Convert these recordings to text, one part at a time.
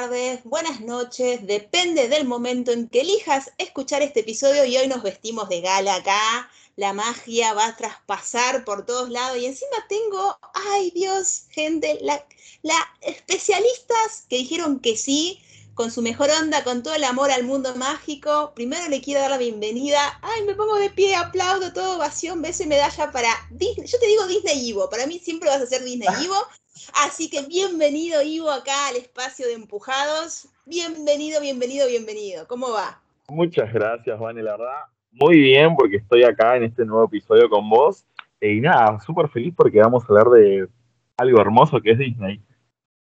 tardes, buenas noches, depende del momento en que elijas escuchar este episodio y hoy nos vestimos de gala acá, la magia va a traspasar por todos lados y encima tengo, ay Dios, gente, la, la especialistas que dijeron que sí, con su mejor onda, con todo el amor al mundo mágico. Primero le quiero dar la bienvenida. Ay, me pongo de pie, aplaudo, todo ovación, beso y medalla para Disney. Yo te digo Disney Ivo, para mí siempre vas a ser Disney Ivo. Así que bienvenido Ivo acá al espacio de empujados. Bienvenido, bienvenido, bienvenido. ¿Cómo va? Muchas gracias, Vane, la verdad. Muy bien, porque estoy acá en este nuevo episodio con vos. Y nada, súper feliz porque vamos a hablar de algo hermoso que es Disney.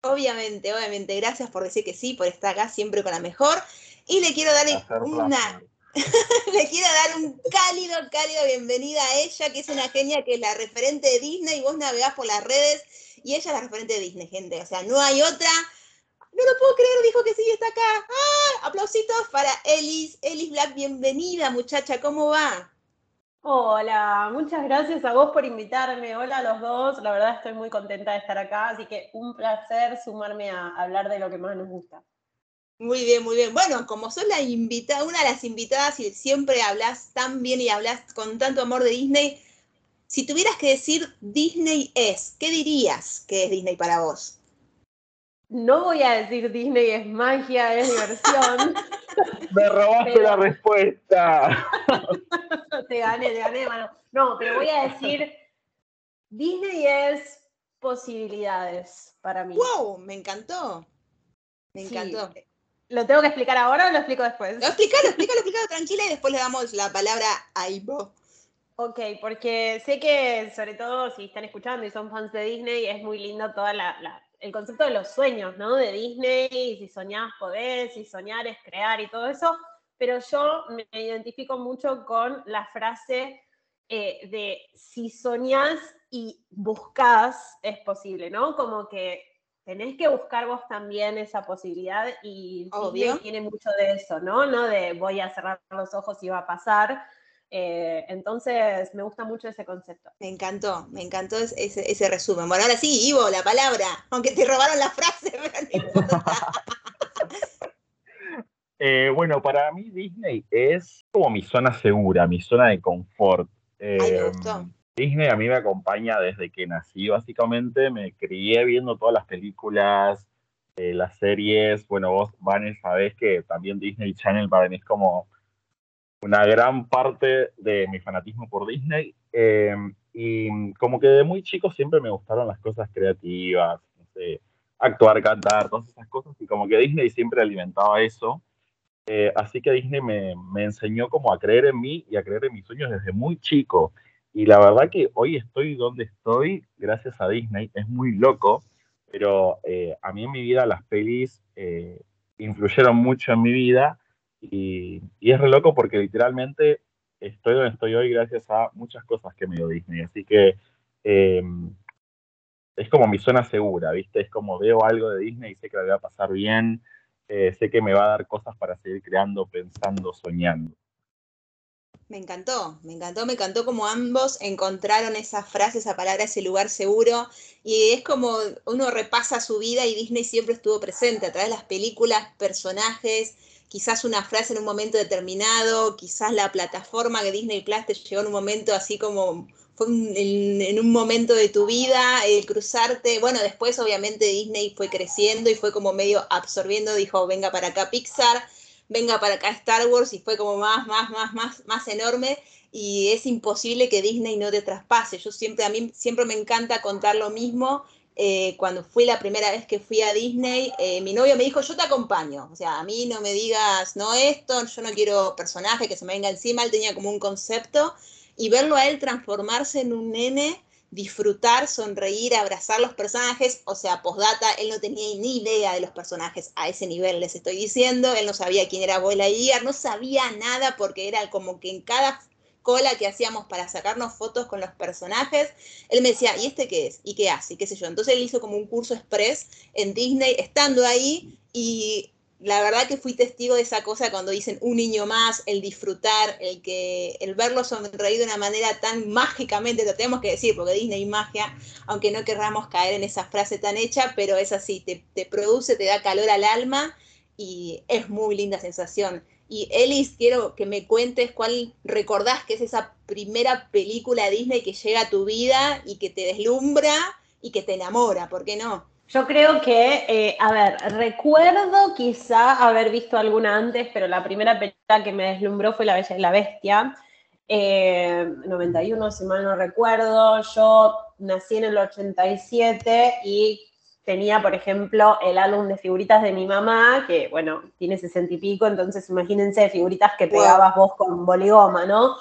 Obviamente, obviamente. Gracias por decir que sí, por estar acá siempre con la mejor. Y le quiero dar una. le quiero dar un cálido, cálido bienvenida a ella, que es una genia que es la referente de Disney. Y vos navegás por las redes y ella es la referente de Disney, gente. O sea, no hay otra. No lo puedo creer, dijo que sí, está acá. ¡Ah! Aplausitos para Elis. Elis Black, bienvenida, muchacha. ¿Cómo va? Hola, muchas gracias a vos por invitarme. Hola a los dos, la verdad estoy muy contenta de estar acá, así que un placer sumarme a hablar de lo que más nos gusta. Muy bien, muy bien. Bueno, como sos la invitada, una de las invitadas y siempre hablas tan bien y hablas con tanto amor de Disney, si tuvieras que decir Disney es, ¿qué dirías que es Disney para vos? No voy a decir Disney es magia, es diversión. Me robaste la respuesta. te gané, te gané, mano. No, pero voy a decir, Disney es posibilidades para mí. ¡Wow! Me encantó. Me encantó. ¿Lo tengo que explicar ahora o lo explico después? No, explícalo, explícalo, explícalo tranquila y después le damos la palabra a Ivo. Ok, porque sé que sobre todo si están escuchando y son fans de Disney, es muy lindo toda la, el concepto de los sueños, ¿no? De Disney, y si soñás podés, si soñar es crear y todo eso pero yo me identifico mucho con la frase eh, de si soñás y buscas, es posible, ¿no? Como que tenés que buscar vos también esa posibilidad y tiene mucho de eso, ¿no? No de voy a cerrar los ojos y va a pasar. Eh, entonces, me gusta mucho ese concepto. Me encantó, me encantó ese, ese, resumen. Bueno, ahora sí, Ivo, la palabra, aunque te robaron la frase, Eh, bueno, para mí Disney es como mi zona segura, mi zona de confort. Eh, Disney a mí me acompaña desde que nací, básicamente. Me crié viendo todas las películas, eh, las series. Bueno, vos, Vanessa, sabés que también Disney Channel para mí es como una gran parte de mi fanatismo por Disney. y como que de muy chico siempre me gustaron las cosas creativas, no sé, actuar, cantar, todas esas cosas. Y como que Disney siempre alimentaba eso. Eh, así que Disney me, enseñó como a creer en mí y a creer en mis sueños desde muy chico. Y la verdad que hoy estoy donde estoy gracias a Disney. Es muy loco, pero eh, a mí en mi vida las pelis eh, influyeron mucho en mi vida y, y, es re loco porque literalmente estoy donde estoy hoy gracias a muchas cosas que me dio Disney. Así que es como mi zona segura, ¿viste? Es como veo algo de Disney y sé que la voy a pasar bien. Eh, sé que me va a dar cosas para seguir creando, pensando, soñando. Me encantó, me encantó, me encantó como ambos encontraron esa frase, esa palabra, ese lugar seguro. Y es como uno repasa su vida y Disney siempre estuvo presente a través de las películas, personajes, quizás una frase en un momento determinado, quizás la plataforma que Disney Plus te llegó en un momento así como fue en, un momento de tu vida, el cruzarte, bueno, después obviamente Disney fue creciendo y fue como medio absorbiendo, dijo, venga para acá Pixar, venga para acá Star Wars y fue como más, más, más, más, más enorme y es imposible que Disney no te traspase. Yo siempre, a mí siempre me encanta contar lo mismo. Eh, cuando fui la primera vez que fui a Disney, eh, mi novio me dijo, yo te acompaño. O sea, a mí no me digas, no esto, yo no quiero personaje que se me venga encima. Él tenía como un concepto y verlo a él transformarse en un nene, disfrutar, sonreír, abrazar los personajes, o sea, postdata, él no tenía ni idea de los personajes a ese nivel, les estoy diciendo, él no sabía quién era Abuela Igar, no sabía nada porque era como que en cada cola que hacíamos para sacarnos fotos con los personajes, él me decía, ¿y este qué es? ¿Y qué hace? ¿Y qué sé yo? Entonces él hizo como un curso express en Disney, estando ahí, y la verdad que fui testigo de esa cosa cuando dicen un niño más, el disfrutar, el que el verlo sonreír de una manera tan mágicamente, lo tenemos que decir, porque Disney magia, aunque no querramos caer en esa frase tan hecha, pero es así, te, te produce, te da calor al alma y es muy linda sensación. Y Elis, quiero que me cuentes cuál recordás que es esa primera película Disney que llega a tu vida y que te deslumbra y que te enamora, ¿por qué no? Yo creo que, eh, a ver, recuerdo quizá haber visto alguna antes, pero la primera película que me deslumbró fue La Bella y la Bestia, 91 eh, si mal no recuerdo. Yo nací en el 87 y tenía, por ejemplo, el álbum de figuritas de mi mamá, que, bueno, tiene sesenta y pico, entonces imagínense figuritas que pegabas vos con boligoma, ¿no?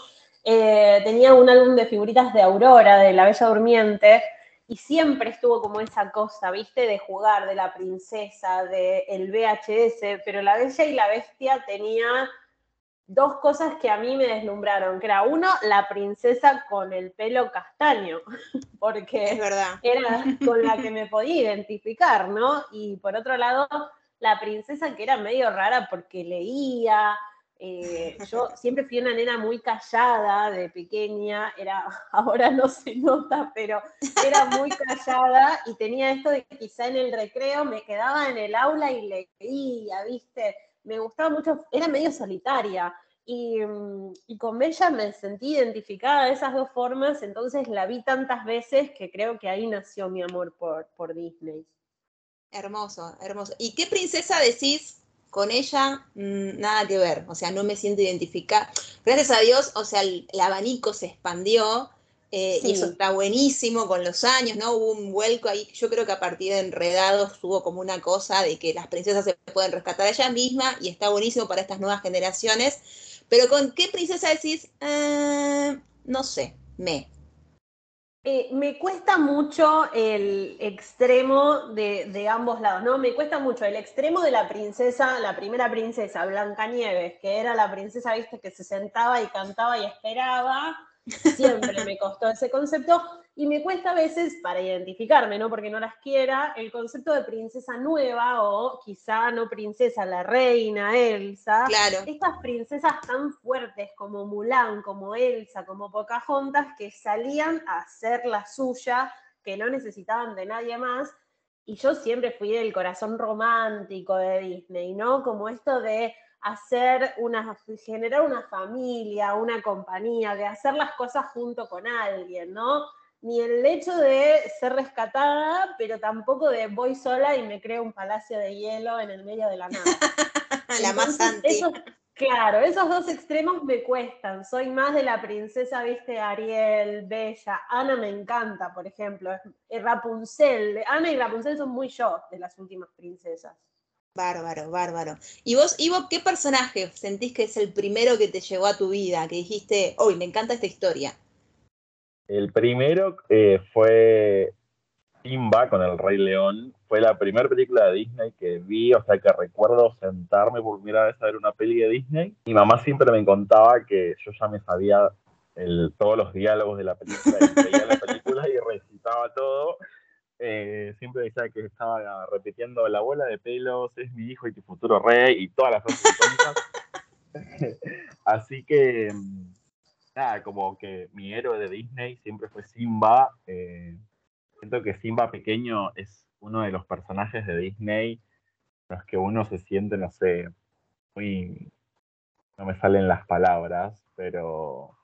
Eh, tenía un álbum de figuritas de Aurora, de La Bella Durmiente, y siempre estuvo como esa cosa, ¿viste? De jugar, de la princesa, del el VHS, pero La Bella y la Bestia tenía dos cosas que a mí me deslumbraron, que era uno, la princesa con el pelo castaño, porque es verdad. era con la que me podía identificar, ¿no? Y por otro lado, la princesa que era medio rara porque leía, eh, yo siempre fui una nena muy callada de pequeña, era, ahora no se nota, pero era muy callada y tenía esto de que quizá en el recreo me quedaba en el aula y leía, ¿viste? me gustaba mucho, era medio solitaria. Y, mm, y, con Bella me sentí identificada de esas dos formas, entonces la vi tantas veces que creo que ahí nació mi amor por, por Disney. Hermoso, hermoso. ¿Y qué princesa decís con ella? Mm, nada que ver, o sea, no me siento identificada. Gracias a Dios, o sea, el abanico se expandió eh, y eso está buenísimo con los años, ¿no? Hubo un vuelco ahí. Yo creo que a partir de Enredados hubo como una cosa de que las princesas se pueden rescatar a ellas mismas y está buenísimo para estas nuevas generaciones. Pero ¿con qué princesa decís? Eh, no sé, me. Eh, me cuesta mucho el extremo de, de, ambos lados, ¿no? Me cuesta mucho el extremo de la princesa, la primera princesa, Blancanieves, que era la princesa, viste, que se sentaba y cantaba y esperaba, Siempre me costó ese concepto y me cuesta a veces para identificarme, no porque no las quiera, el concepto de princesa nueva o quizá no princesa, la reina Elsa. Claro. Estas princesas tan fuertes como Mulan, como Elsa, como Pocahontas, que salían a hacer la suya, que no necesitaban de nadie más. Y yo siempre fui del corazón romántico de Disney, ¿no? Como esto de hacer una, generar una familia, una compañía, de hacer las cosas junto con alguien, ¿no? Ni el hecho de ser rescatada, pero tampoco de voy sola y me creo un palacio de hielo en el medio de la nada. la más antigua. Claro, esos dos extremos me cuestan. Soy más de la princesa, viste, Ariel, Bella. Ana me encanta, por ejemplo. Rapunzel. Ana y Rapunzel son muy yo de las últimas princesas. Bárbaro, bárbaro. ¿Y vos, Ivo, qué personaje sentís que es el primero que te llegó a tu vida? Que dijiste, hoy me encanta esta historia. El primero eh, fue Simba con el Rey León. Fue la primera película de Disney que vi, o sea que recuerdo sentarme por primera vez a ver una peli de Disney. Mi mamá siempre me contaba que yo ya me sabía todos los diálogos de la película y veía la película y recitaba todo. Eh, siempre decía que estaba repitiendo la abuela de pelos es mi hijo y tu futuro rey y todas las frases Así que, mm, nada, como que mi héroe de Disney siempre fue Simba. Eh, siento que Simba pequeño es uno de los personajes de Disney los que uno se siente, no sé, muy... No me salen las palabras, pero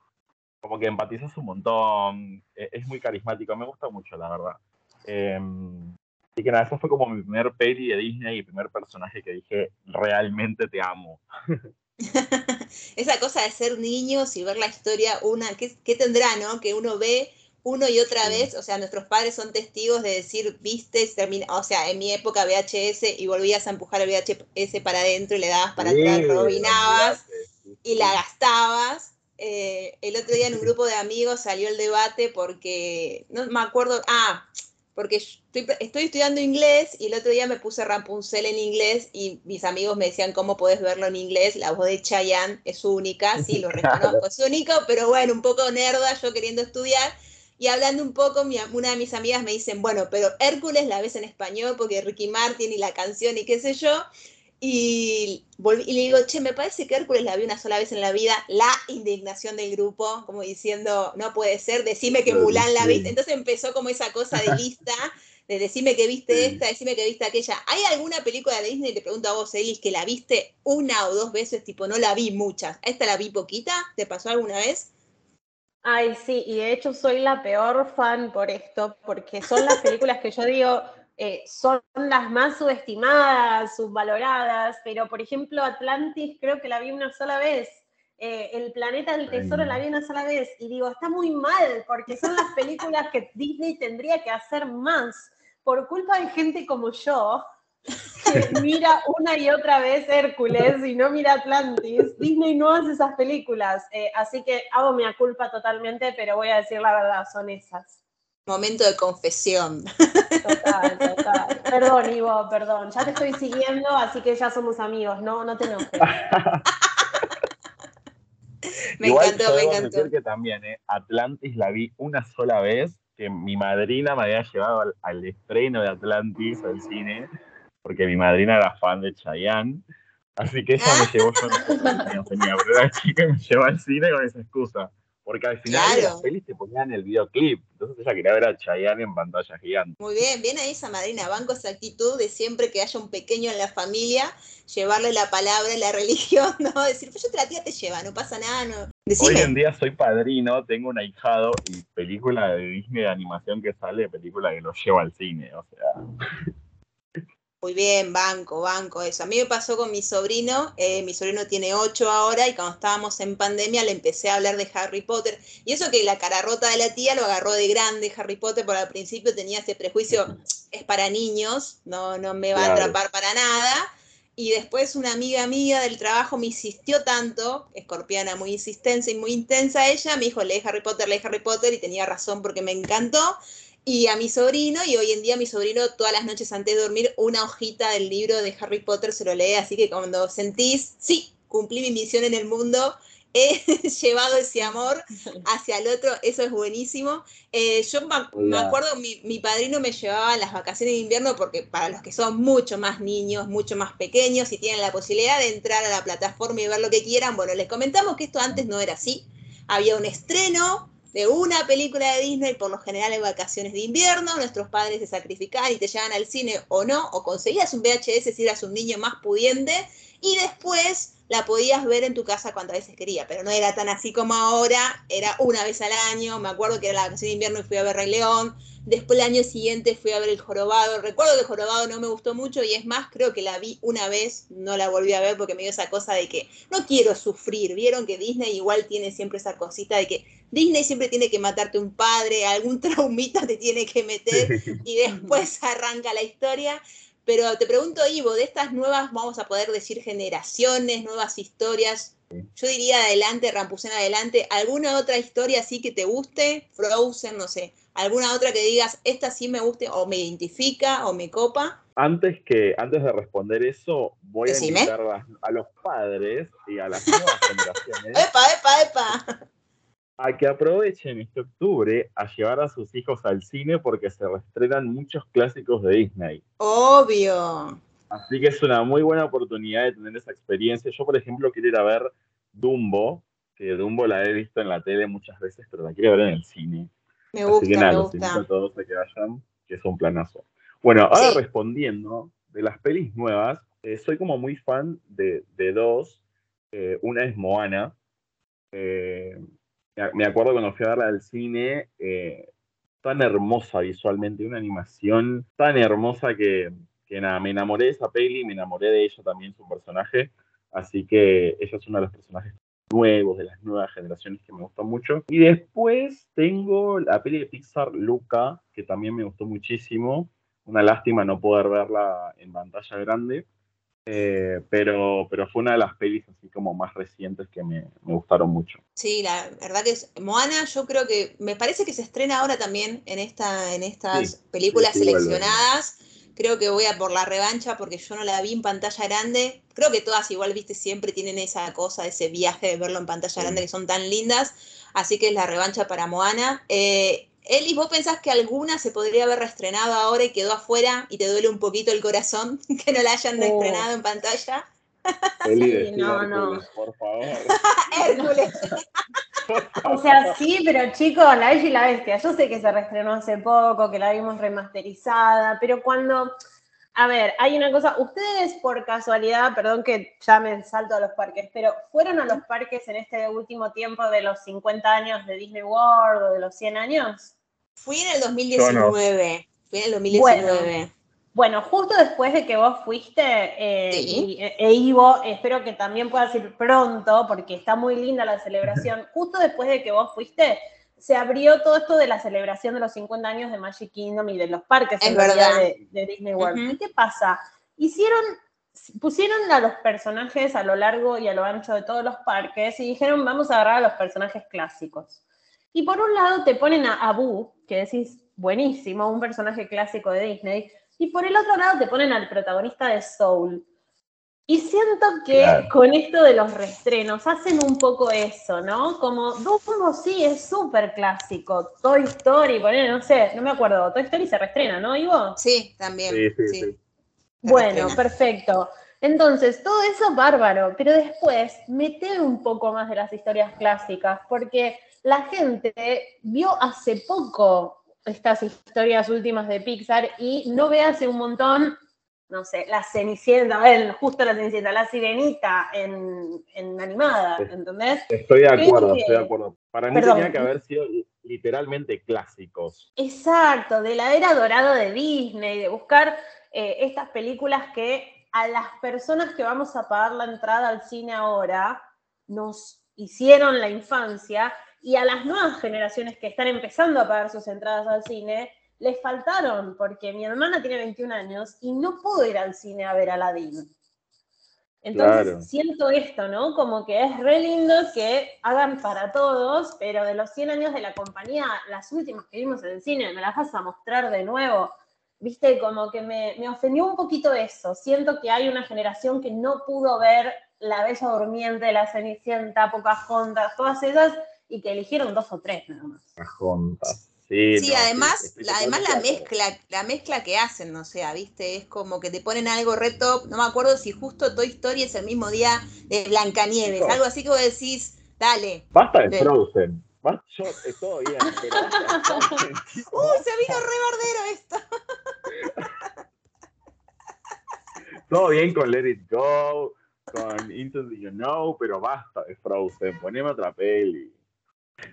como que empatizas un montón, e, es muy carismático, me gusta mucho, la verdad. Em, así que nada, eso fue como mi primer peli de Disney y primer personaje que dije, realmente te amo. Esa cosa de ser niños y ver la historia, una, ¿qué, ¿qué, tendrá, no? Que uno ve uno y otra vez, o sea, nuestros padres son testigos de decir, viste, termina, o sea, en mi época VHS y volvías a empujar el VHS para adentro y le dabas para atrás, robinabas y la gastabas. Eh, el otro día en un grupo de amigos salió el debate porque, no me acuerdo, ah, porque estoy, estudiando inglés y el otro día me puse Rapunzel en inglés y mis amigos me decían cómo puedes verlo en inglés, la voz de Chayanne es única, sí, lo reconozco, es único, pero bueno, un poco nerda yo queriendo estudiar. Y hablando un poco, una de mis amigas me dicen, bueno, pero Hércules la ves en español porque Ricky Martin y la canción y qué sé yo. Y, volví, y le digo, che, me parece que Hércules la vi una sola vez en la vida, la indignación del grupo, como diciendo, no puede ser, decime que Mulan la viste. Entonces empezó como esa cosa de lista, de decime que viste esta, decime que viste aquella. ¿Hay alguna película de Disney, te pregunto a vos, Elis, que la viste una o dos veces? Tipo, no la vi muchas. ¿Esta la vi poquita? ¿Te pasó alguna vez? Ay, sí, y de hecho soy la peor fan por esto, porque son las películas que yo digo, eh, son las más subestimadas, subvaloradas, pero por ejemplo Atlantis creo que la vi una sola vez. Eh, el planeta del tesoro la vi una sola vez y digo, está muy mal porque son las películas que Disney tendría que hacer más por culpa de gente como yo que mira una y otra vez Hércules y no mira Atlantis. Disney no hace esas películas, eh, así que hago mi culpa totalmente, pero voy a decir la verdad, son esas. Momento de confesión. Total, total. Perdón, Ivo, perdón. Ya te estoy siguiendo, así que ya somos amigos, no, no te enojes. me encantó, me encantó. Decir que también, eh, Atlantis la vi una sola vez, que mi madrina me había llevado al, al estreno de Atlantis al cine, porque mi madrina era fan de Chayanne. Así que ella me llevó, yo no tenía, pero era chica me llevó al cine con esa excusa. Porque al final Claro. de las pelis te ponían el videoclip. Entonces ella quería ver a Chayanne en pantalla gigante. Muy bien, bien ahí esa madrina, banco esa actitud de siempre que haya un pequeño en la familia, llevarle la palabra la religión, ¿no? Decir, pues yo te la tía te lleva, no pasa nada, no. Hoy en día soy padrino, tengo un ahijado y película de Disney de animación que sale, película que lo lleva al cine. O sea, Muy bien, banco, banco, eso. A mí me pasó con mi sobrino, eh, mi sobrino tiene ocho ahora y cuando estábamos en pandemia le empecé a hablar de Harry Potter. Y eso que la cara rota de la tía lo agarró de grande Harry Potter, porque al principio tenía ese prejuicio, es para niños, no, no me va a atrapar para nada. Y después una amiga mía del trabajo me insistió tanto, escorpiana muy insistente y muy intensa ella, me dijo, lee Harry Potter, lee Harry Potter, y tenía razón porque me encantó. Y a mi sobrino, y hoy en día mi sobrino todas las noches antes de dormir, una hojita del libro de Harry Potter se lo lee, así que cuando sentís, sí, cumplí mi misión en el mundo, he llevado ese amor hacia el otro, eso es buenísimo. Eh, yo me, acuerdo, mi, mi padrino me llevaba en las vacaciones de invierno porque para los que son mucho más niños, mucho más pequeños y tienen la posibilidad de entrar a la plataforma y ver lo que quieran, bueno, les comentamos que esto antes no era así. Había un estreno de una película de Disney, por lo general en vacaciones de invierno, nuestros padres se sacrificaban y te llevaban al cine o no, o conseguías un VHS si eras un niño más pudiente, y después la podías ver en tu casa cuantas veces quería, pero no era tan así como ahora, era una vez al año, me acuerdo que era la vacación de invierno y fui a ver Rey León, después el año siguiente fui a ver El Jorobado, recuerdo que El Jorobado no me gustó mucho y es más, creo que la vi una vez, no la volví a ver porque me dio esa cosa de que no quiero sufrir, vieron que Disney igual tiene siempre esa cosita de que Disney siempre tiene que matarte un padre, algún traumita te tiene que meter y después arranca la historia. Pero te pregunto, Ivo, de estas nuevas, vamos a poder decir generaciones, nuevas historias, yo diría adelante, Rampusén adelante, ¿alguna otra historia así que te guste? Frozen, no sé, alguna otra que digas, esta sí me guste o me identifica o me copa. Antes, que, antes de responder eso, voy Decime. a invitar a, a los padres y a las nuevas generaciones ¡Epa, epa, epa! A que aprovechen este octubre a llevar a sus hijos al cine porque se reestrenan muchos clásicos de Disney. Obvio. Así que es una muy buena oportunidad de tener esa experiencia. Yo, por ejemplo, quiero ir a ver Dumbo, que Dumbo la he visto en la tele muchas veces, pero la quiero ver en el cine. Me Así gusta, que nada, me los gusta. a todos a que vayan, que es un planazo. Bueno, ahora Sí. respondiendo de las pelis nuevas, eh, soy como muy fan de, de dos. Eh, una es Moana. Eh, me- acuerdo cuando fui a verla al cine, eh, tan hermosa visualmente, una animación tan hermosa que, que nada, me enamoré de esa peli, me enamoré de ella también, su personaje. Así que ella es uno de los personajes nuevos, de las nuevas generaciones que me gustó mucho. Y después tengo la peli de Pixar, Luca, que también me gustó muchísimo. Una lástima no poder verla en pantalla grande, eh, pero, pero fue una de las pelis así como más recientes que me, me gustaron mucho. Sí, la verdad que es Moana, yo creo que me parece que se estrena ahora también en esta en estas Sí, películas sí, sí, vuelve. seleccionadas. Creo que voy a por la revancha porque yo no la vi en pantalla grande. Creo que todas igual, viste, siempre tienen esa cosa, ese viaje de verlo en pantalla grande que son tan lindas. Así que es la revancha para Moana. Eh, Eli, ¿vos pensás que alguna se podría haber reestrenado ahora y quedó afuera y te duele un poquito el corazón que no la hayan reestrenado en pantalla? Eli, no, no. por favor. Hércules. O sea, sí, pero chicos, La Bella y la Bestia, yo sé que se reestrenó hace poco, que la vimos remasterizada, pero cuando, a ver, hay una cosa, ustedes por casualidad, perdón que ya me salto a los parques, pero ¿fueron a los parques en este último tiempo de los 50 años de Disney World o de los 100 años? Fui en el 2019. Fui en el 2019. Bueno, justo después de que vos fuiste, eh, e, e, Ivo, espero que también puedas ir pronto, porque está muy linda la celebración. Justo después de que vos fuiste, se abrió todo esto de la celebración de los 50 años de Magic Kingdom y de los parques en verdad. De, Disney World. ¿Y qué pasa? Hicieron, pusieron a los personajes a lo largo y a lo ancho de todos los parques y dijeron, vamos a agarrar a los personajes clásicos. Y por un lado te ponen a Abu, que decís, buenísimo, un personaje clásico de Disney, y por el otro lado te ponen al protagonista de Soul. Y siento que con esto de los restrenos hacen un poco eso, ¿no? Como Dumbo sí es súper clásico. Toy Story, poner, no sé, no me acuerdo. Toy Story se restrena, ¿no, Ivo? Sí, también. Sí, Bueno, perfecto. Entonces, todo eso bárbaro, pero después mete un poco más de las historias clásicas, porque la gente vio hace poco estas historias últimas de Pixar y no ve hace un montón, no sé, la Cenicienta, justo la Cenicienta, la Sirenita en, animada, ¿entendés? Estoy de acuerdo, estoy de acuerdo. Para mí tenía que haber sido literalmente clásicos. Exacto, de la era dorada de Disney, de buscar eh, estas películas que a las personas que vamos a pagar la entrada al cine ahora nos hicieron la infancia y a las nuevas generaciones que están empezando a pagar sus entradas al cine, les faltaron, porque mi hermana tiene 21 años y no pudo ir al cine a ver a Aladdin. Entonces siento esto, ¿no? Como que es re lindo que hagan para todos, pero de los 100 años de la compañía, las últimas que vimos en el cine, me las vas a mostrar de nuevo. Viste, como que me, me ofendió un poquito eso. Siento que hay una generación que no pudo ver La Bella Durmiente, La Cenicienta, Pocahontas, todas esas, y que eligieron dos o tres nada más. Sí, sí además, la, además la mezcla, la mezcla que hacen, o sea, viste, es como que te ponen algo re top, no me acuerdo si justo Toy Story es el mismo día de Blancanieves, algo así que vos decís, dale. Basta de, Frozen. Yo, todo bien, pero ¡Uh, se vino re bardero esto! todo bien con Let It Go, con Into the You Know, pero basta de Frozen, poneme otra peli.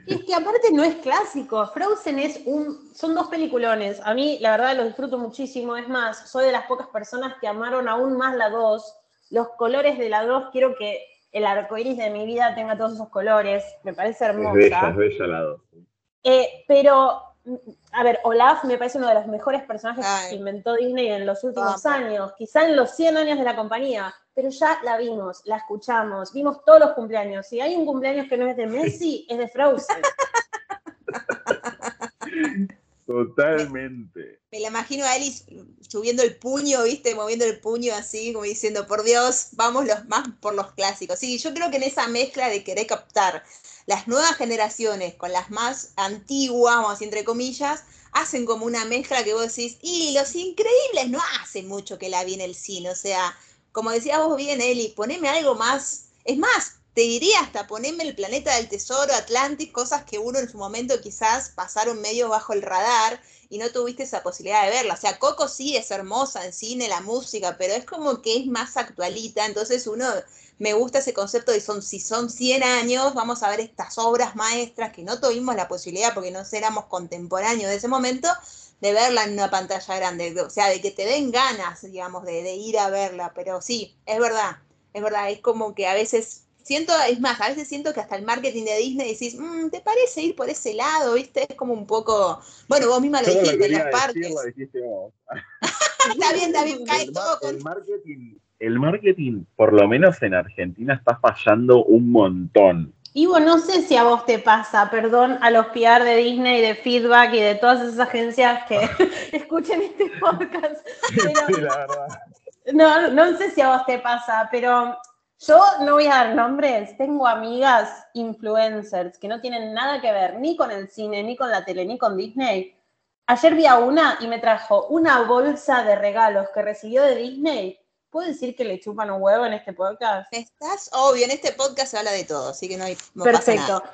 Y es que aparte no es clásico. Frozen es un. Son dos peliculones. A mí, la verdad, lo disfruto muchísimo. Es más, soy de las pocas personas que amaron aún más la 2. Los colores de la 2, quiero que el arco iris de mi vida tenga todos esos colores. Me parece hermosa. Es bella, es bella la 2. Eh, pero, a ver, Olaf me parece uno de los mejores personajes que inventó Disney en los últimos años. Quizá en los 100 años de la compañía pero ya la vimos, la escuchamos, vimos todos los cumpleaños. Si hay un cumpleaños que no es de Messi, es de Frozen. Totalmente. Me, la imagino a Alice subiendo el puño, ¿viste? Moviendo el puño así, como diciendo, por Dios, vamos los más por los clásicos. Sí, yo creo que en esa mezcla de querer captar las nuevas generaciones con las más antiguas, vamos entre comillas, hacen como una mezcla que vos decís, y los increíbles no hacen mucho que la vi en el cine, o sea, como decías vos bien, Eli, poneme algo más. Es más, te diría hasta poneme el planeta del tesoro, Atlantis, cosas que uno en su momento quizás pasaron medio bajo el radar y no tuviste esa posibilidad de verla. O sea, Coco sí es hermosa en cine, la música, pero es como que es más actualita, entonces uno me gusta ese concepto de son, si son 100 años, vamos a ver estas obras maestras que no tuvimos la posibilidad porque no éramos contemporáneos de ese momento, de verla en una pantalla grande, o sea, de que te den ganas, digamos, de, ir a verla, pero sí, es verdad, es verdad, es como que a veces siento, es más, a veces siento que hasta el marketing de Disney decís, mm, ¿te parece ir por ese lado? ¿Viste? Es como un poco, bueno, vos misma lo dijiste en las partes. está bien, está bien, cae todo con... El marketing, el marketing, por lo menos en Argentina, está fallando un montón. Ivo, no sé si a vos te pasa, perdón a los PR de Disney, de Feedback y de todas esas agencias que escuchen este podcast. sí, la verdad. No, no sé si a vos te pasa, pero Yo no voy a dar nombres, tengo amigas influencers que no tienen nada que ver ni con el cine, ni con la tele, ni con Disney. Ayer vi a una y me trajo una bolsa de regalos que recibió de Disney. ¿Puedo decir que le chupan un huevo en este podcast? Estás obvio, en este podcast se habla de todo, así que no hay no Perfecto. Pasa nada.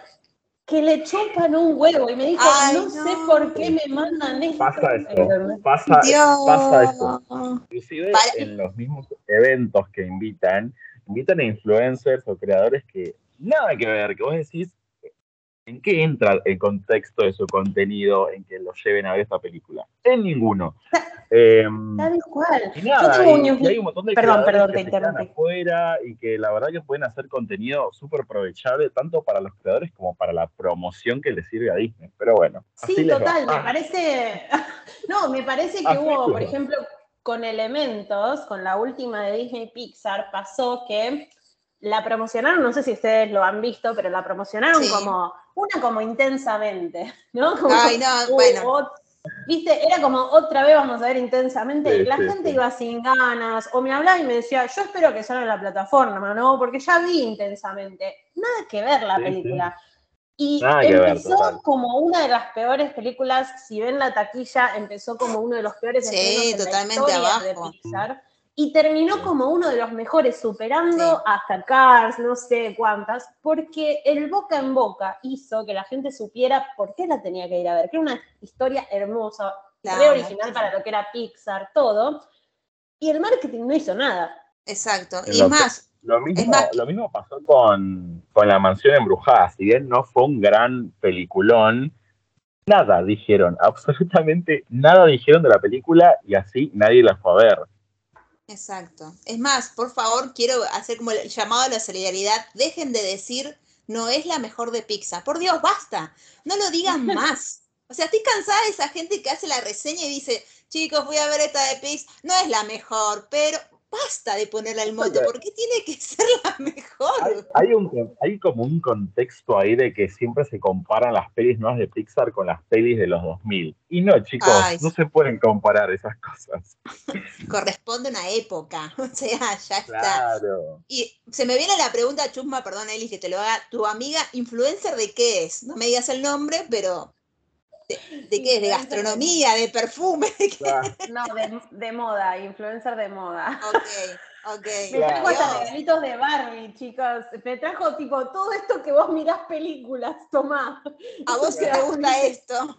Que le chupan un huevo y me dijo, Ay, no, no. sé por qué me mandan esto. Pasa eso, ¿Entendés? pasa, pasa eso. Inclusive Para- en los mismos eventos que invitan, invitan a influencers o creadores que nada que ver, que vos decís, ¿en qué entra el contexto de su contenido en que lo lleven a ver esta película? En ninguno. Em, Tal cual. y nada, tengo un y- news- y hay un montón de Perdón, perdón, que te interrumpí. afuera y que la verdad que pueden hacer contenido súper aprovechable tanto para los creadores como para la promoción que les sirve a Disney. Pero bueno, Sí, total, me Ah, parece. No, me parece que hubo, por ejemplo, con Elementos, con la última de Disney Pixar, pasó que la promocionaron, no sé si ustedes lo han visto, pero la promocionaron Sí. como, una como intensamente, ¿no? Como, Ay, no, bueno. ot- Viste, era como otra vez vamos a ver intensamente, Sí, y la sí, gente sí. iba sin ganas, o me hablaba y me decía, yo espero que salga en la plataforma, ¿no? Porque ya vi intensamente. Nada que ver la Sí, sí. película. Y Nada que ver, empezó como una de las peores películas, si ven la taquilla, empezó como uno de los peores Sí, estrenos en la totalmente historia abajo. de Pixar. Y terminó como uno de los mejores, superando Sí. hasta Cars, no sé cuántas, porque el boca en boca hizo que la gente supiera por qué la tenía que ir a ver, que era una historia hermosa, re amo, original para lo que era Pixar, todo. Y el marketing no hizo nada. Exacto. Y lo que- más, Lo mismo, Es más- lo mismo pasó con, con La Mansión Embrujada. Si bien no fue un gran peliculón, nada dijeron, absolutamente nada dijeron de la película y así nadie la fue a ver. Exacto. Es más, por favor, quiero hacer como el llamado a la solidaridad. Dejen de decir no es la mejor de Pixar. Por Dios, basta. No lo digan más. O sea, estoy cansada de esa gente que hace la reseña y dice, chicos, voy a ver esta de Pixar. No es la mejor, pero basta de ponerle al mote. ¿Por qué tiene que ser la mejor? hay un, hay como un contexto ahí de que siempre se comparan las pelis nuevas de Pixar con las pelis de los 2000. Y no, chicos, Ay, no se pueden comparar esas cosas. Corresponde a una época. O sea, ya está. Claro. Y se me viene la pregunta, Chusma, perdón, Eli, que te lo haga. ¿Tu amiga influencer de qué es? No me digas el nombre, pero ¿de, de qué? ¿De gastronomía? ¿De perfume? ¿De. No, de, de moda, influencer de moda. Ok, ok. Me Claro. trajo hasta regalitos de Barbie, chicos. Me trajo tipo todo esto que vos mirás películas, tomá. ¿A vos que te gusta esto?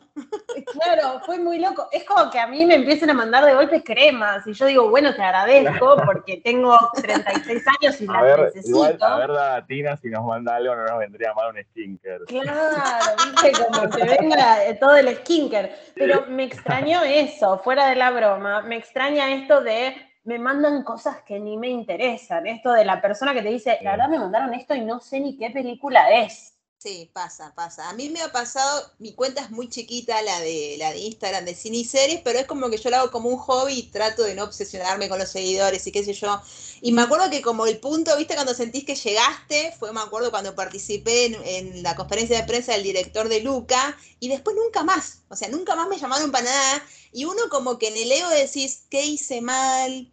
Claro, fue muy loco. Es como que a mí me empiezan a mandar de golpe cremas y yo digo, bueno, te agradezco porque tengo 36 años y A las ver, necesito. igual, a ver, la Tina, si nos manda algo, no nos vendría mal un skinker. Claro, viste, como que venga eh, todo el skinker. Pero me extrañó eso, fuera de la broma, me extraña esto de me mandan cosas que ni me interesan. Esto de la persona que te dice, la verdad me mandaron esto y no sé ni qué película es. Sí, pasa, pasa. A mí me ha pasado, mi cuenta es muy chiquita, la de la de Instagram de cine pero es como que yo la hago como un hobby y trato de no obsesionarme con los seguidores y qué sé yo. Y me acuerdo que como el punto, viste, cuando sentís que llegaste, fue, me acuerdo, cuando participé en, en la conferencia de prensa del director de Luca, y después nunca más, o sea, nunca más me llamaron para nada, y uno como que en el ego decís, ¿qué hice mal?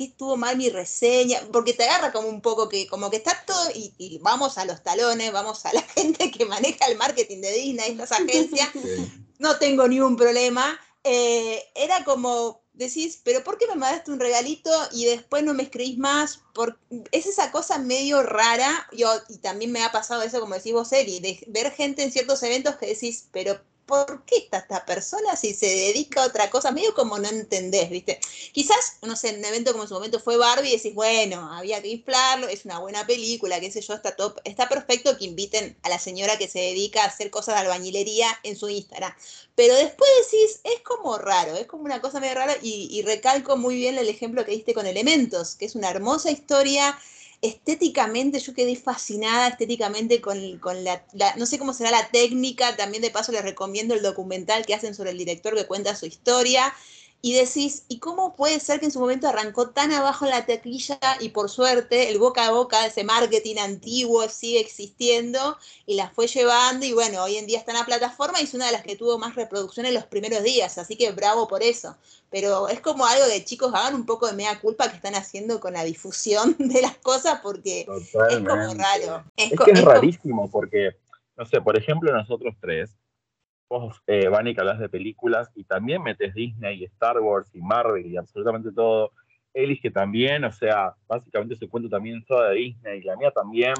¿Qué estuvo mal mi reseña? Porque te agarra como un poco que, como que está todo, y, y vamos a los talones, vamos a la gente que maneja el marketing de Disney, estas agencias, Sí. no tengo ni un problema. Eh, era como, decís, pero ¿por qué me mandaste un regalito y después no me escribís más? Por, es esa cosa medio rara, yo, y también me ha pasado eso, como decís vos, Eli, de ver gente en ciertos eventos que decís, pero ¿por qué está esta persona si se dedica a otra cosa? Medio como no entendés, ¿viste? Quizás, no sé, en un evento como en su momento fue Barbie y decís, bueno, había que inflarlo, es una buena película, qué sé yo, está top, está perfecto que inviten a la señora que se dedica a hacer cosas de albañilería en su Instagram. Pero después decís, es como raro, es como una cosa medio rara y, y recalco muy bien el ejemplo que diste con Elementos, que es una hermosa historia. Estéticamente, yo quedé fascinada estéticamente con, con la, la- no sé cómo será la técnica, también de paso les recomiendo el documental que hacen sobre el director que cuenta su historia. Y decís, ¿y cómo puede ser que en su momento arrancó tan abajo en la tequilla y por suerte el boca a boca, ese marketing antiguo sigue existiendo y la fue llevando y bueno, hoy en día está en la plataforma y es una de las que tuvo más reproducción en los primeros días, así que bravo por eso. Pero es como algo de chicos, hagan un poco de mea culpa que están haciendo con la difusión de las cosas porque es como raro. Es, que es, rarísimo porque, no sé, por ejemplo nosotros tres, vos, eh, Vani, que hablas de películas y también metes Disney y Star Wars y Marvel y absolutamente todo. Elis que también, o sea, básicamente se cuenta también toda de Disney y la mía también.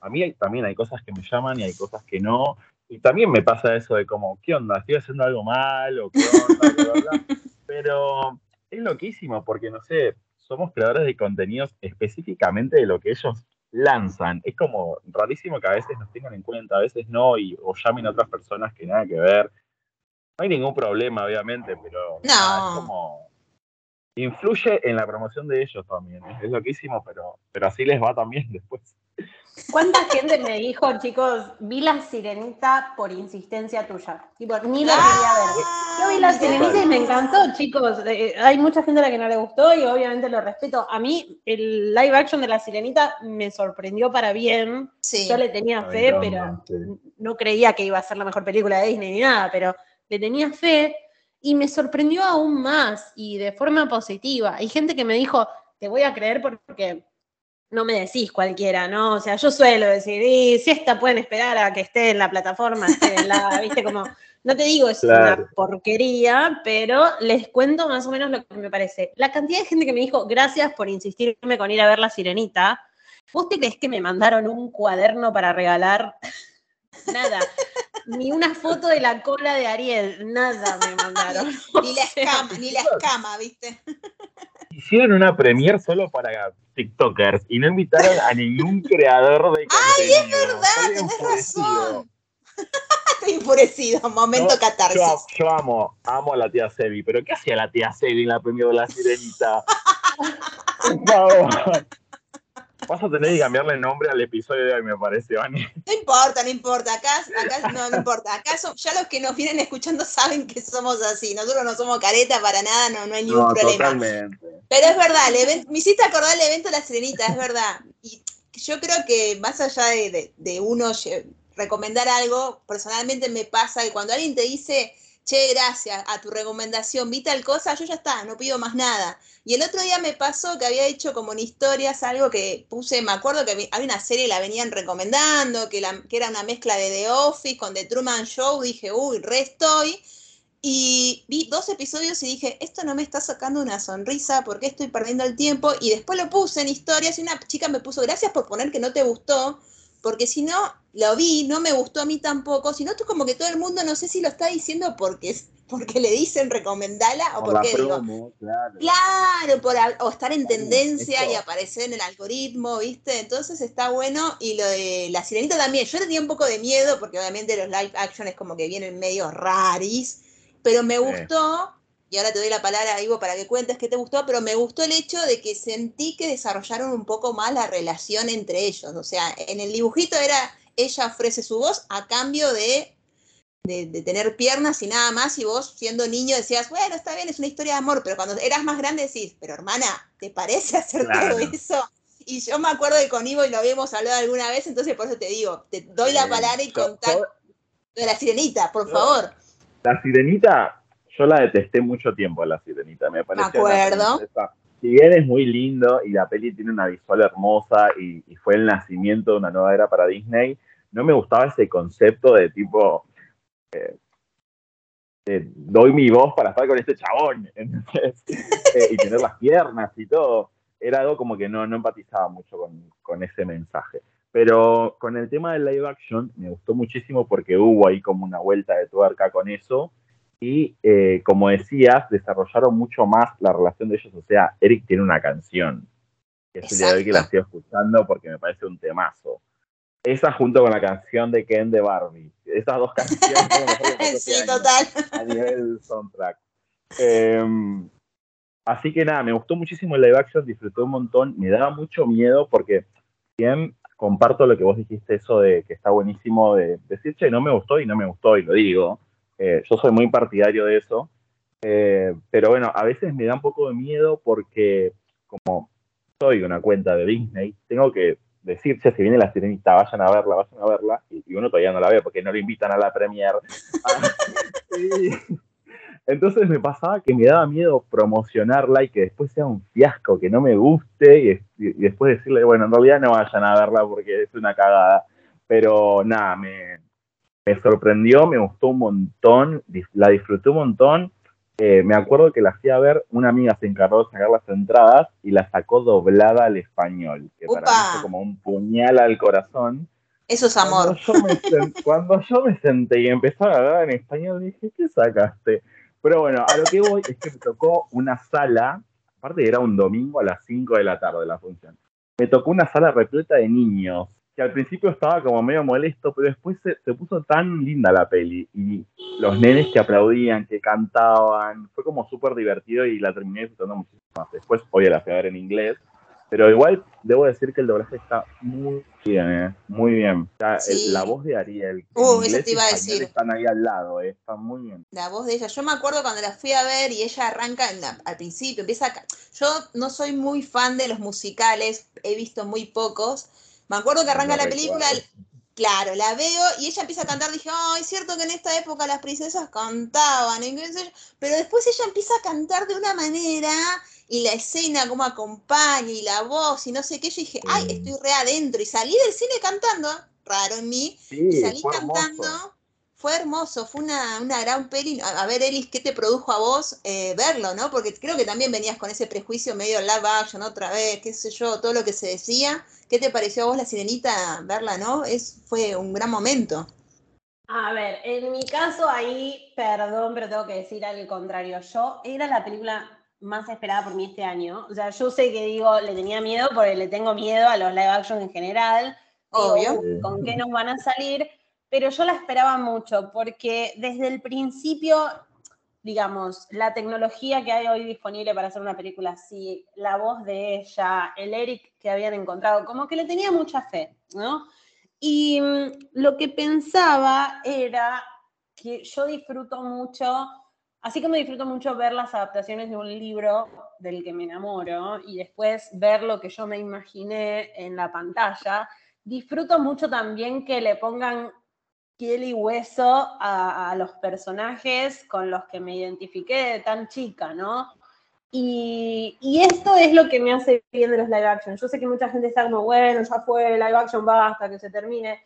A mí también hay cosas que me llaman y hay cosas que no. Y también me pasa eso de como, ¿qué onda? ¿Estoy haciendo algo mal? ¿O qué onda? Pero es loquísimo porque, no sé, somos creadores de contenidos específicamente de lo que ellos lanzan. Es como rarísimo que a veces nos tengan en cuenta, a veces no, y, o llamen a otras personas que nada que ver. No hay ningún problema, obviamente, pero no. es como. Influye en la promoción de ellos también. Es loquísimo, pero, pero así les va también después. ¿Cuánta gente me dijo, chicos, vi la sirenita por insistencia tuya? Tipo, ni la quería ver. Yo vi la sirenita y me encantó, chicos. Eh, hay mucha gente a la que no le gustó y obviamente lo respeto. A mí, el live action de la sirenita me sorprendió para bien. Yo le tenía fe, pero no creía que iba a ser la mejor película de Disney ni nada, pero le tenía fe y me sorprendió aún más y de forma positiva. Hay gente que me dijo, te voy a creer porque no me decís cualquiera, ¿no? O sea, yo suelo decir, y si esta pueden esperar a que esté en la plataforma, la, viste, como, no te digo es una porquería, pero les cuento más o menos lo que me parece. La cantidad de gente que me dijo, gracias por insistirme con ir a ver la sirenita, ¿vos te crees que me mandaron un cuaderno para regalar? Nada. Ni una foto de la cola de Ariel, nada me mandaron. Ni la escama, ni la escama, ¿viste? Hicieron una premier solo para TikTokers y no invitaron a ningún creador de contenido. ¡Ay, es verdad! Tenés razón. Estoy enfurecido, momento catarsis. Yo, amo, amo a la tía Sebi, pero ¿qué hacía la tía Sebi en la premier de la sirenita? no, Vas a tener que cambiarle el nombre al episodio de hoy, me parece, Vani. No importa, no importa. Acá, acá no, no importa. Acá ya los que nos vienen escuchando saben que somos así. Nosotros no somos careta para nada, no, no hay ningún problema. Totalmente. Pero es verdad, me hiciste acordar el evento de la Sirenita, es verdad. Y yo creo que más allá de, de uno recomendar algo, personalmente me pasa que cuando alguien te dice che, gracias a tu recomendación, vi tal cosa, yo ya está, no pido más nada. Y el otro día me pasó que había hecho como en historias algo que puse, me acuerdo que había una serie la venían recomendando, que, la, que era una mezcla de The Office con The Truman Show, dije, uy, re estoy. Y vi dos episodios y dije, esto no me está sacando una sonrisa, porque estoy perdiendo el tiempo? Y después lo puse en historias y una chica me puso, gracias por poner que no te gustó, porque si no, lo vi, no me gustó a mí tampoco, si no, esto es como que todo el mundo, no sé si lo está diciendo porque, porque le dicen recomendala o por porque digo, claro, claro por, o estar en tendencia y aparecer en el algoritmo, ¿viste? Entonces está bueno, y lo de la sirenita también, yo le tenía un poco de miedo, porque obviamente los live action es como que vienen medio raris, pero me gustó y ahora te doy la palabra, Ivo, para que cuentes qué te gustó, pero me gustó el hecho de que sentí que desarrollaron un poco más la relación entre ellos. O sea, en el dibujito era, ella ofrece su voz a cambio de, de, tener piernas y nada más, y vos siendo niño decías, bueno, está bien, es una historia de amor, pero cuando eras más grande decís, pero hermana, ¿te parece hacer todo eso? Y yo me acuerdo de con Ivo y lo habíamos hablado alguna vez, entonces por eso te digo, te doy la palabra y contacto de la sirenita, por favor. La sirenita yo la detesté mucho tiempo, La Sirenita. Me parece. De acuerdo. Si bien es muy lindo y la peli tiene una visual hermosa y, fue el nacimiento de una nueva era para Disney, no me gustaba ese concepto de tipo. Eh, doy mi voz para estar con este chabón eh, y tener las piernas y todo. Era algo como que no, no empatizaba mucho con, con ese mensaje. Pero con el tema del live action me gustó muchísimo porque hubo ahí como una vuelta de tuerca con eso y eh, como decías, desarrollaron mucho más la relación de ellos. O sea, Eric tiene una canción, que es el día de hoy que la estoy escuchando porque me parece un temazo. Esa junto con la canción de Ken de Barbie. Esas dos canciones sí, total. a nivel soundtrack. Em, así que nada, me gustó muchísimo el live action, disfruté un montón. Me daba mucho miedo porque bien comparto lo que vos dijiste, eso de que está buenísimo de decir, che, no me gustó y no me gustó y lo digo eh, yo soy muy partidario de eso, Eh, pero bueno, a veces me da un poco de miedo porque como soy una cuenta de Disney, tengo que decir, si viene la sirenita, vayan a verla, vayan a verla, y, uno todavía no la ve porque no lo invitan a la premier. Entonces me pasaba que me daba miedo promocionarla y que después sea un fiasco, que no me guste y, después decirle, bueno, en realidad no vayan a verla porque es una cagada. Pero nada, me, me sorprendió, me gustó un montón, la disfruté un montón. Eh, me acuerdo que la fui a ver, una amiga se encargó de sacar las entradas y la sacó doblada al español, que para mí fue como un puñal al corazón. Eso es amor. Cuando yo me, senté y empezó a hablar en español, dije, ¿qué sacaste? Pero bueno, a lo que voy es que me tocó una sala, aparte era un domingo a las 5 de la tarde la función, me tocó una sala repleta de niños que al principio estaba como medio molesto, pero después se, puso tan linda la peli y los nenes que aplaudían, que cantaban, fue como súper divertido y la terminé disfrutando muchísimo más. Después voy a la fui a ver en inglés, pero igual debo decir que el doblaje está muy bien, ¿eh? muy bien. la voz de Ariel. Uh, eso te iba a decir. Están ahí al lado, ¿eh? está muy bien. La voz de ella. Yo me acuerdo cuando la fui a ver y ella arranca al principio, empieza Yo no soy muy fan de los musicales, he visto muy pocos me acuerdo que arranca la película, claro, la veo y ella empieza a cantar. Dije, ay, es cierto que en esta época las princesas cantaban, pero después ella empieza a cantar de una manera y la escena como acompaña y la voz y no sé qué. Yo dije, ay, estoy re adentro y salí del cine cantando, raro en mí, y salí cantando fue hermoso, fue una, gran peli. A, ver, Elis, ¿qué te produjo a vos eh, verlo, no? Porque creo que también venías con ese prejuicio medio live action otra vez, qué sé yo, todo lo que se decía. ¿Qué te pareció a vos la sirenita verla, no? Es, fue un gran momento. A ver, en mi caso ahí, perdón, pero tengo que decir al contrario. Yo era la película más esperada por mí este año. O sea, yo sé que digo, le tenía miedo porque le tengo miedo a los live action en general. Obvio. ¿Con qué nos van a salir? pero yo la esperaba mucho porque desde el principio, digamos, la tecnología que hay hoy disponible para hacer una película así, la voz de ella, el Eric que habían encontrado, como que le tenía mucha fe, ¿no? Y mm, lo que pensaba era que yo disfruto mucho, así como disfruto mucho ver las adaptaciones de un libro del que me enamoro y después ver lo que yo me imaginé en la pantalla, disfruto mucho también que le pongan piel y hueso a, los personajes con los que me identifiqué de tan chica, ¿no? Y, esto es lo que me hace bien de los live action. Yo sé que mucha gente está como, bueno, ya fue, live action va hasta que se termine.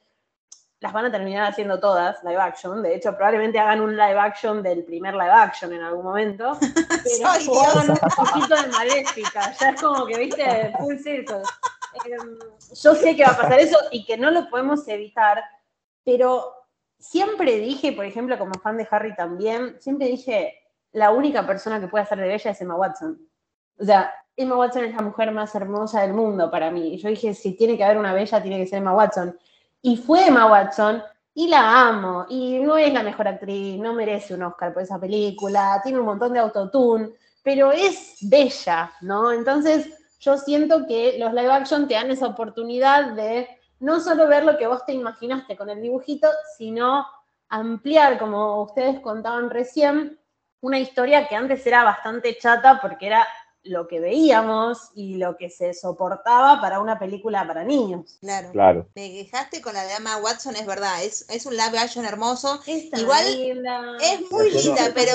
Las van a terminar haciendo todas live action. De hecho, probablemente hagan un live action del primer live action en algún momento. Pero hagan un poquito de maléfica. Ya es como que, viste, full circle. Em, yo sé que va a pasar eso y que no lo podemos evitar, pero siempre dije, por ejemplo, como fan de Harry también, siempre dije, la única persona que puede hacer de Bella es Emma Watson. O sea, Emma Watson es la mujer más hermosa del mundo para mí. Yo dije, si tiene que haber una Bella, tiene que ser Emma Watson. Y fue Emma Watson, y la amo. Y no es la mejor actriz, no merece un Oscar por esa película, tiene un montón de autotune, pero es bella, ¿no? Entonces, yo siento que los live action te dan esa oportunidad de no solo ver lo que vos te imaginaste con el dibujito, sino ampliar, como ustedes contaban recién, una historia que antes era bastante chata porque era lo que veíamos y lo que se soportaba para una película para niños. Claro. claro. Me quejaste con la de Emma Watson, es verdad, es, es un live action hermoso. Igual es muy linda, pero,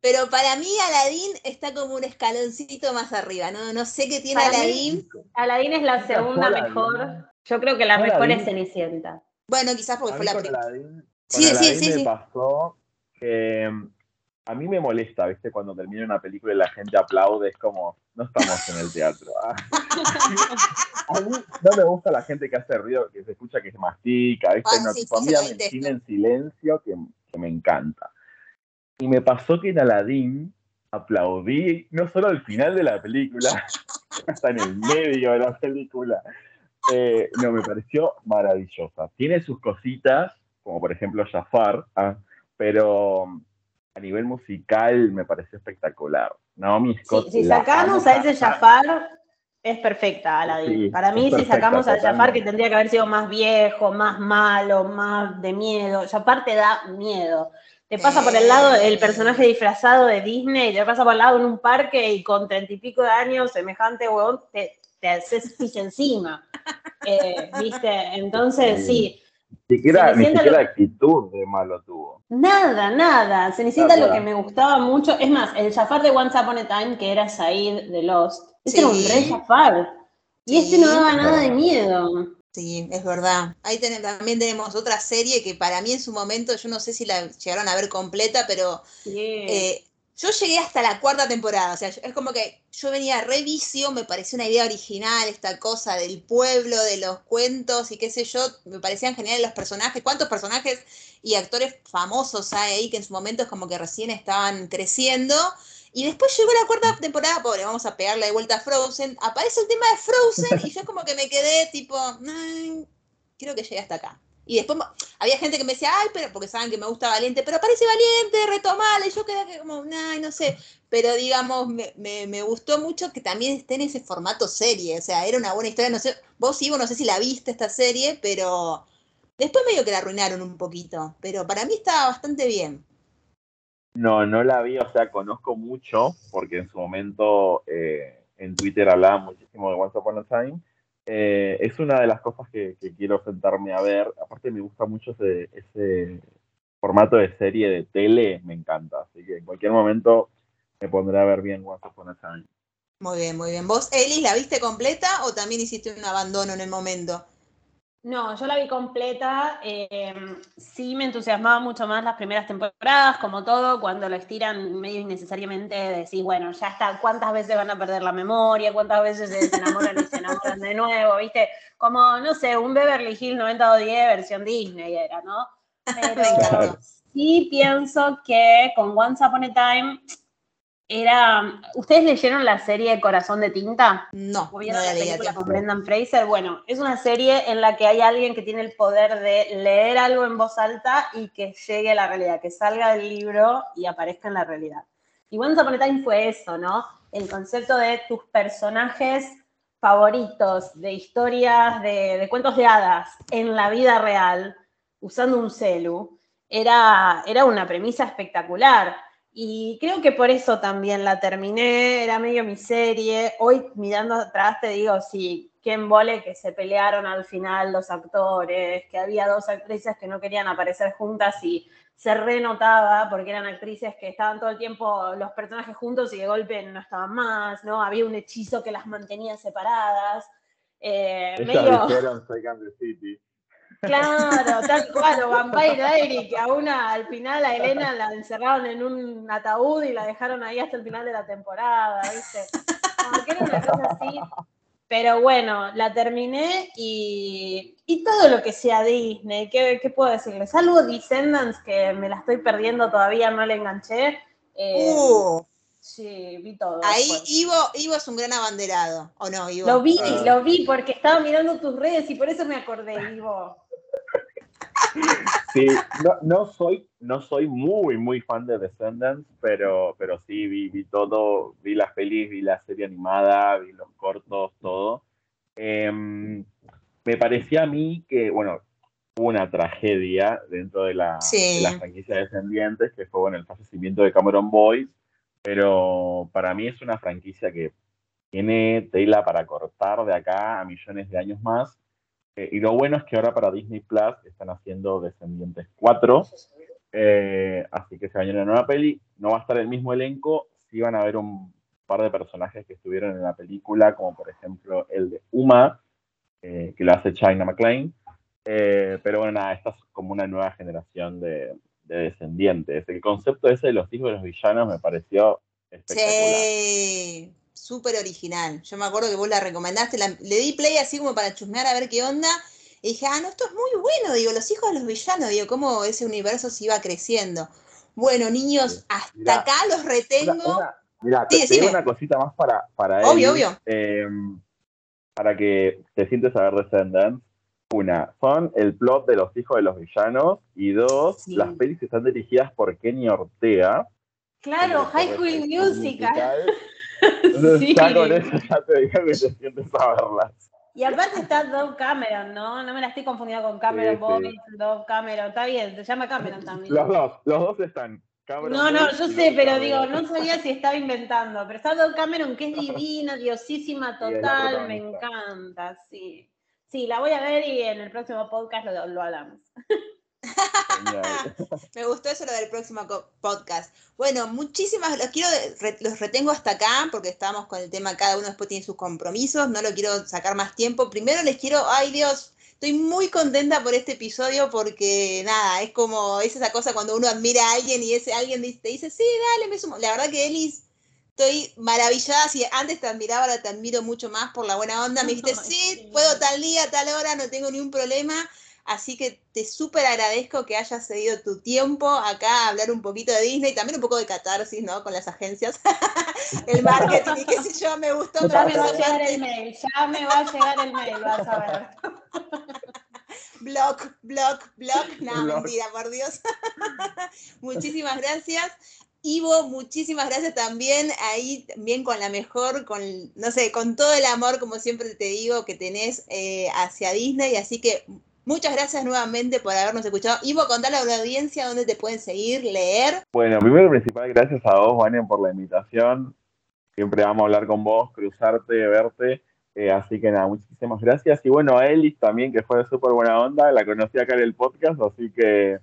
pero para mí Aladdin está como un escaloncito más arriba, ¿no? No sé qué tiene Aladdin. Aladdin es la segunda mejor. Yo creo que la mejor es Cenicienta. Bueno, quizás porque fue la primera. Sí, sí, sí, sí. pasó que mm, a mí me molesta, ¿viste? Cuando termina una película y la gente aplaude, es como, no estamos en el teatro. Ah. a mí no me gusta la gente que hace ruido, que se escucha que se mastica, ¿viste? Ah, no, sí, tipo, cine en silencio, que, que, me encanta. Y me pasó que en Aladdin aplaudí no solo al final de la película, hasta en el medio de la película. Eh, no, me pareció maravillosa. Tiene sus cositas, como por ejemplo Jafar, ¿ah? pero a nivel musical me pareció espectacular. Naomi Scott. si sacamos a ese Jafar, es perfecta, Aladdin. Para mí, si sacamos a Jafar, que tendría que haber sido más viejo, más malo, más de miedo, Jafar te da miedo. te pasa por el lado el personaje disfrazado de Disney, te pasa por el lado en un parque y con treinta y pico de años, semejante huevón, te, te haces pis encima. Eh, ¿Viste? Entonces, sí. Ni siquiera, ni siquiera actitud de malo tuvo. Nada, nada. Cenicienta lo que me gustaba mucho. Es más, el Jafar de Once Upon a Time, que era Said de Lost, este era un re Jafar. Y este no daba nada de miedo. Sí, es verdad. Ahí también tenemos otra serie que para mí en su momento, yo no sé si la llegaron a ver completa, pero eh, yo llegué hasta la cuarta temporada. O sea, es como que yo venía re vicio, me pareció una idea original, esta cosa del pueblo, de los cuentos y qué sé yo, me parecían geniales los personajes. ¿Cuántos personajes y actores famosos hay ahí que en su momento es como que recién estaban creciendo? Y después llegó la cuarta temporada, pobre, vamos a pegarle de vuelta a Frozen. Aparece el tema de Frozen y yo como que me quedé tipo, creo que llegué hasta acá. Y después había gente que me decía, ay, pero porque saben que me gusta Valiente, pero aparece Valiente, retomala. Y yo quedé como, ay, no sé. Pero digamos, me, me, gustó mucho que también esté en ese formato serie. O sea, era una buena historia. No sé, vos, Ivo, no sé si la viste esta serie, pero después medio que la arruinaron un poquito. Pero para mí estaba bastante bien. No, no la vi, o sea, conozco mucho, porque en su momento eh, en Twitter hablaba muchísimo de Once Upon a Time. Eh, es una de las cosas que, quiero sentarme a ver. Aparte me gusta mucho ese, formato de serie de tele, me encanta. Así que en cualquier momento me pondré a ver bien Once Upon a Time. Muy bien, muy bien. ¿Vos, Elis, la viste completa o también hiciste un abandono en el momento? No, yo la vi completa. Eh, sí me entusiasmaba mucho más las primeras temporadas, como todo, cuando lo estiran medio innecesariamente, decís, bueno, ya está, ¿cuántas veces van a perder la memoria? ¿Cuántas veces se enamoran y se enamoran de nuevo? ¿Viste? Como, no sé, un Beverly Hills 9010 versión Disney era, ¿no? Pero sí pienso que con Once Upon a Time era. ¿Ustedes leyeron la serie Corazón de Tinta? No. ¿O vieron la, película con Brendan Fraser? Bueno, es una serie en la que hay alguien que tiene el poder de leer algo en voz alta y que llegue a la realidad, que salga del libro y aparezca en la realidad. Y Once Upon a Time fue eso, ¿no? El concepto de tus personajes favoritos de historias, de, de cuentos de hadas en la vida real, usando un celu, era, era una premisa espectacular y creo que por eso también la terminé, era medio mi serie. Hoy mirando atrás te digo, sí, qué embole que se pelearon al final los actores, que había dos actrices que no querían aparecer juntas y se renotaba porque eran actrices que estaban todo el tiempo los personajes juntos y de golpe no estaban más, ¿no? Había un hechizo que las mantenía separadas. Eh, medio... City. Claro, tal cual, o Vampire Diary, que a una, al final a Elena la encerraron en un ataúd y la dejaron ahí hasta el final de la temporada, ¿viste? Como que era una cosa así. Pero bueno, la terminé y, y todo lo que sea Disney, ¿qué, ¿qué, puedo decirles? Algo Descendants que me la estoy perdiendo todavía, no le enganché. Eh, uh. Sí, vi todo. Ahí Ivo, Ivo, es un gran abanderado, ¿o no, Ivo? Lo vi, ah. lo vi, porque estaba mirando tus redes y por eso me acordé, Ivo. Sí, no, no, soy, no soy muy, muy fan de Descendants, pero, pero sí vi, vi todo, vi las pelis, vi la serie animada, vi los cortos, todo. Em, me parecía a mí que, bueno, hubo una tragedia dentro de la, de la franquicia de Descendientes, que fue bueno, el fallecimiento de Cameron Boyce, pero para mí es una franquicia que tiene tela para cortar de acá a millones de años más eh, y lo bueno es que ahora para Disney Plus están haciendo Descendientes 4. Eh, así que se va a una nueva peli. No va a estar el mismo elenco. Sí van a haber un par de personajes que estuvieron en la película, como por ejemplo el de Uma, eh, que lo hace China McClain. pero bueno, nada, esta es como una nueva generación de, descendientes. El concepto ese de los hijos de los villanos me pareció espectacular. Sí súper original. Yo me acuerdo que vos la recomendaste, le di play así como para chusmear a ver qué onda. Y dije, ah, no, esto es muy bueno, digo, los hijos de los villanos, digo, cómo ese universo se iba creciendo. Bueno, niños, hasta acá los retengo. mira, te, digo una cosita más para, para Obvio, obvio. Em, para que te sientes a ver Descendants. Una, son el plot de los hijos de los villanos. Y dos, las pelis están dirigidas por Kenny Ortega. Claro, High School Musical. Entonces, ya con eso ya te digo que te sientes a verlas. Y aparte está Dove Cameron, ¿no? No me la estoy confundiendo con Cameron Sí, Boyce, sí. Dove Cameron. Está bien, se llama Cameron también. Los dos, los dos están. Cameron No, no, yo sé, pero Cameron. digo, no sabía si estaba inventando. Pero está Dove Cameron, que es divina, diosísima total, me encanta, sí. Sí, la voy a ver y en el próximo podcast lo, lo hablamos. Me gustó eso lo del próximo podcast. Bueno, muchísimas, los quiero, los retengo hasta acá porque estamos con el tema, cada uno después tiene sus compromisos, no lo quiero sacar más tiempo. Primero les quiero, ay Dios, estoy muy contenta por este episodio porque nada, es como, es esa cosa cuando uno admira a alguien y ese alguien dice- te dice, sí, dale, me sumo. La verdad que Elis, estoy maravillada, si antes te admiraba, ahora te admiro mucho más por la buena onda. Me dijiste, sí, sí. puedo tal día, tal hora, no tengo ni un problema. Así que te súper agradezco que hayas cedido tu tiempo acá a hablar un poquito de Disney, también un poco de catarsis, ¿no? Con las agencias, el marketing y qué sé yo, me gustó. Ya me va a llegar el mail, ya me va a llegar el mail, vas a ver. Blog, blog, blog. No, Blog. mentira, por Dios. muchísimas gracias. Ivo, muchísimas gracias también ahí, también con la mejor, con, no sé, con todo el amor, como siempre te digo, que tenés eh, hacia Disney. Así que muchas gracias nuevamente por habernos escuchado. Ivo, contale a la audiencia dónde te pueden seguir, leer. Bueno, primero y principal, gracias a vos, Vania, por la invitación. Siempre vamos a hablar con vos, cruzarte, verte. Eh, así que nada, muchísimas gracias. Y bueno, a Elis también, que fue de súper buena onda. La conocí acá en el podcast, así que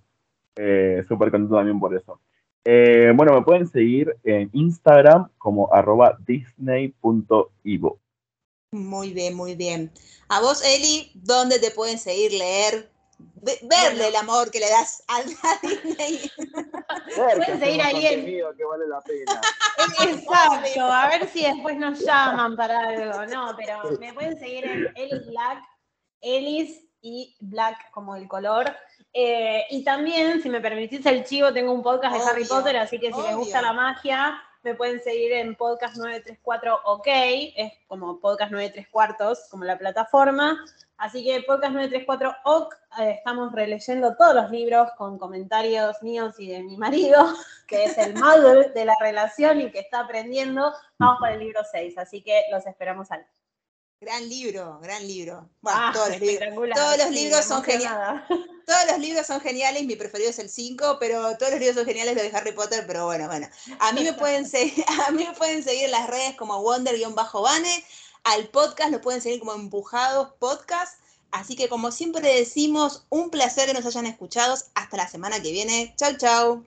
eh, súper contento también por eso. Eh, bueno, me pueden seguir en Instagram como arroba disney.ivo. Muy bien, muy bien. A vos, Eli, ¿dónde te pueden seguir, leer? Ve- verle Bueno. el amor que le das a a Disney. Pueden seguir ahí en- que vale la pena. Exacto, a ver si después nos llaman para algo. No, pero me pueden seguir en Elis Black, Elis y Black como el color. Eh, y también, si me permitís el chivo, tengo un podcast de Harry Potter, así que si les gusta la magia, me pueden seguir en Podcast 934 OK, es como Podcast 93 cuartos, como la plataforma. Así que Podcast 934 OK, eh, estamos releyendo todos los libros con comentarios míos y de mi marido, que es el mother de la relación y que está aprendiendo. Vamos por el libro 6, así que los esperamos ahí. Gran libro, gran libro. Bueno, Ah, todos los libros. todos los sí, libros son emocionada. Todos los libros son geniales, mi preferido es el 5, pero todos los libros son geniales los de Harry Potter, pero bueno, bueno. A mí me pueden seguir, a mí me pueden seguir en las redes como Wonder-Bane, al podcast lo pueden seguir como Empujados Podcast. Así que como siempre decimos, un placer que nos hayan escuchado. Hasta la semana que viene. Chau, chau.